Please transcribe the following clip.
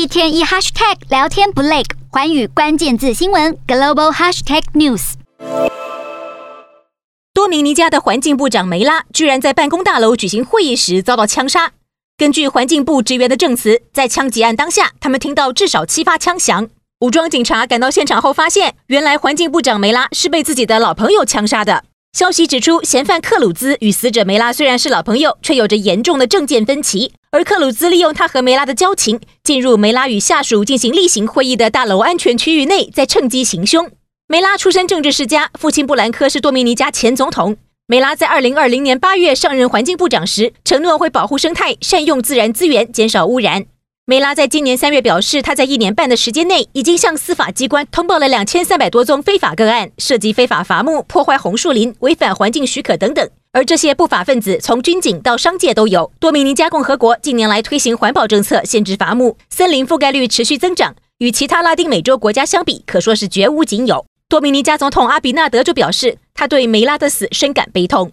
一天一 hashtag 聊天不累，寰宇关键字新闻 global hashtag news。多明尼加的环境部长梅拉居然在办公大楼举行会议时遭到枪杀。根据环境部职员的证词，在枪击案当下，他们听到至少七发枪响。武装警察赶到现场后，发现原来环境部长梅拉是被自己的老朋友枪杀的。消息指出，嫌犯克鲁兹与死者梅拉虽然是老朋友，却有着严重的政见分歧。而克鲁兹利用他和梅拉的交情，进入梅拉与下属进行例行会议的大楼安全区域内，再趁机行凶。梅拉出身政治世家，父亲布兰科是多米尼加前总统。梅拉在二零二零年八月上任环境部长时，承诺会保护生态、善用自然资源、减少污染。梅拉在今年三月表示，他在一年半的时间内，已经向司法机关通报了两千三百多宗非法个案，涉及非法伐木、破坏红树林、违反环境许可等等。而这些不法分子从军警到商界都有。多米尼加共和国近年来推行环保政策，限制伐木，森林覆盖率持续增长，与其他拉丁美洲国家相比，可说是绝无仅有。多米尼加总统阿比纳德就表示，他对梅拉的死深感悲痛。